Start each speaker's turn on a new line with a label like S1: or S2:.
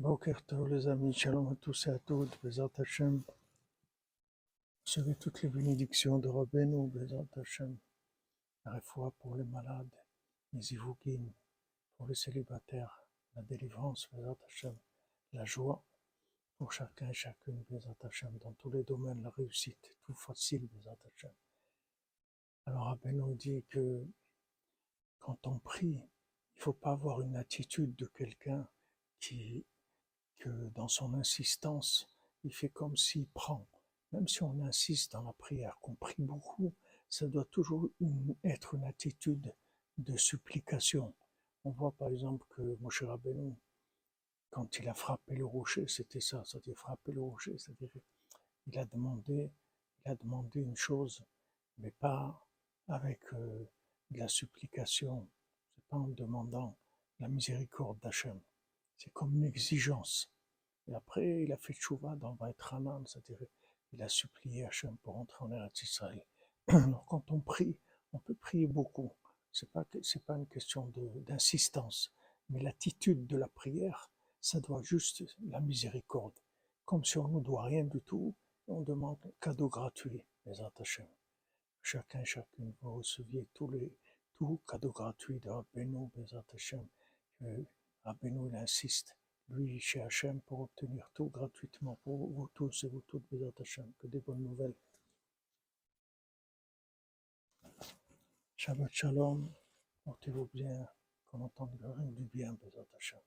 S1: Tov, les amis, shalom à tous et à toutes, Bezat Hashem. Recevez toutes les bénédictions de Rabbeinu, Bezat. La réfoua pour les malades, les ivougim, pour les célibataires, la délivrance, Bezat la joie pour chacun et chacune, Bezat dans tous les domaines, la réussite, tout facile, Bezat. Alors Rabbeinu dit que quand on prie, il ne faut pas avoir une attitude de quelqu'un qui que dans son insistance, il fait comme s'il prend. Même si on insiste dans la prière, qu'on prie beaucoup, ça doit toujours être une attitude de supplication. On voit par exemple que Moshe Rabbeinu, quand il a frappé le rocher, c'était ça, c'est-à-dire frapper le rocher, c'est-à-dire il a demandé, il a demandé une chose, mais pas avec euh, de la supplication, c'est pas en demandant la miséricorde d'Hachem. C'est comme une exigence. Et après, il a fait tchouva dans Vaetranan, c'est-à-dire il a supplié Hachem pour entrer en Eretz Israël. Alors quand on prie, on peut prier beaucoup. C'est pas c'est pas une question d'insistance, mais l'attitude de la prière, ça doit juste la miséricorde. Comme si on ne doit rien du tout, on demande cadeau gratuit, les Hachem. Chacun, chacune, vous receviez tous les tous cadeaux gratuits de Rabbeinu, Bezat Hashem. Rabbeinu, insiste, lui, chez Hachem, pour obtenir tout gratuitement pour vous tous et vous toutes, Bezat Hachem, que des bonnes nouvelles. Shabbat Shalom, portez-vous bien, qu'on entende rien du bien, Bezat Hachem.